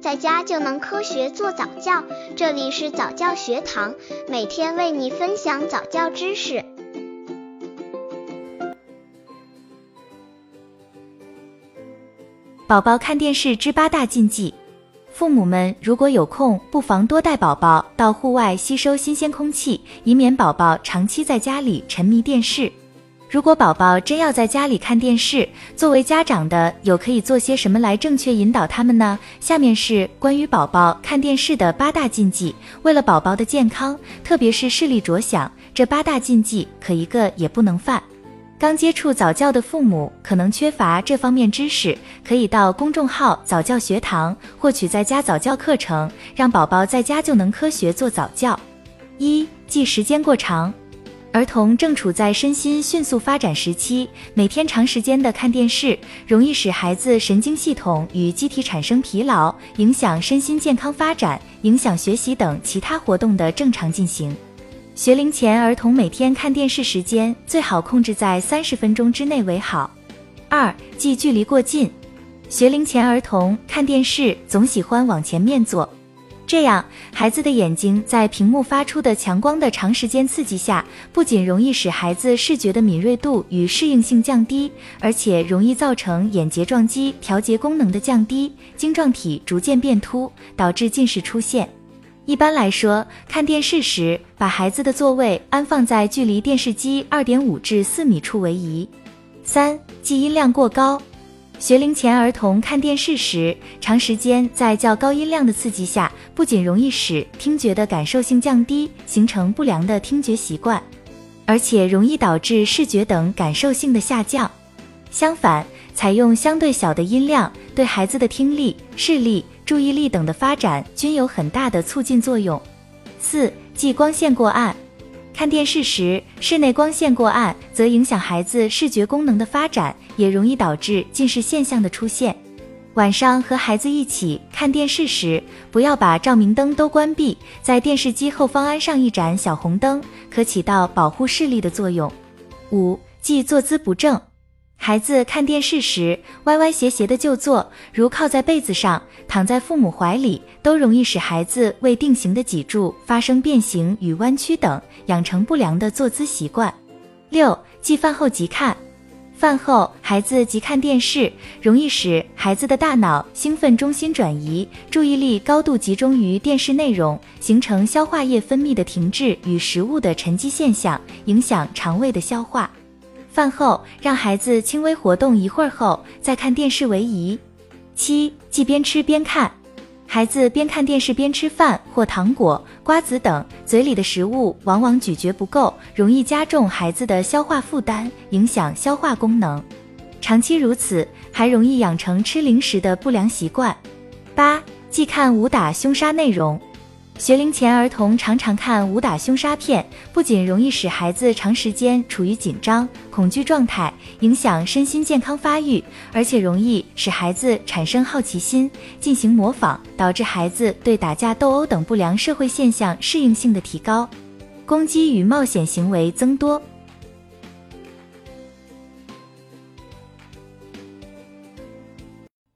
在家就能科学做早教。这里是早教学堂，每天为你分享早教知识。宝宝看电视之八大禁忌。父母们如果有空，不妨多带宝宝到户外吸收新鲜空气，以免宝宝长期在家里沉迷电视。如果宝宝真要在家里看电视，作为家长的有可以做些什么来正确引导他们呢？下面是关于宝宝看电视的八大禁忌。为了宝宝的健康，特别是视力着想，这八大禁忌可一个也不能犯。刚接触早教的父母可能缺乏这方面知识，可以到公众号早教学堂获取在家早教课程，让宝宝在家就能科学做早教。一、忌时间过长，儿童正处在身心迅速发展时期，每天长时间的看电视，容易使孩子神经系统与机体产生疲劳，影响身心健康发展，影响学习等其他活动的正常进行。学龄前儿童每天看电视时间最好控制在三十分钟之内为好。二、忌距离过近。学龄前儿童看电视总喜欢往前面坐，这样孩子的眼睛在屏幕发出的强光的长时间刺激下，不仅容易使孩子视觉的敏锐度与适应性降低，而且容易造成眼睫状肌调节功能的降低，晶状体逐渐变凸，导致近视出现。一般来说，看电视时把孩子的座位安放在距离电视机二点五至四米处为宜。三、记音量过高。学龄前儿童看电视时，长时间在较高音量的刺激下，不仅容易使听觉的感受性降低，形成不良的听觉习惯，而且容易导致视觉等感受性的下降。相反，采用相对小的音量，对孩子的听力、视力。注意力等的发展均有很大的促进作用。四、忌光线过暗。看电视时，室内光线过暗，则影响孩子视觉功能的发展，也容易导致近视现象的出现。晚上和孩子一起看电视时，不要把照明灯都关闭，在电视机后方安上一盏小红灯，可起到保护视力的作用。五、忌坐姿不正。孩子看电视时歪歪斜斜的就坐，如靠在被子上、躺在父母怀里，都容易使孩子未定型的脊柱发生变形与弯曲等，养成不良的坐姿习惯。六、忌饭后即看。饭后孩子即看电视，容易使孩子的大脑兴奋中心转移，注意力高度集中于电视内容，形成消化液分泌的停滞与食物的沉积现象，影响肠胃的消化。饭后让孩子轻微活动一会儿后再看电视为宜。七，忌边吃边看，孩子边看电视边吃饭或糖果、瓜子等，嘴里的食物往往咀嚼不够，容易加重孩子的消化负担，影响消化功能。长期如此，还容易养成吃零食的不良习惯。八，忌看武打凶杀内容。学龄前儿童常常看武打凶杀片，不仅容易使孩子长时间处于紧张、恐惧状态，影响身心健康发育，而且容易使孩子产生好奇心，进行模仿，导致孩子对打架斗殴等不良社会现象适应性的提高，攻击与冒险行为增多。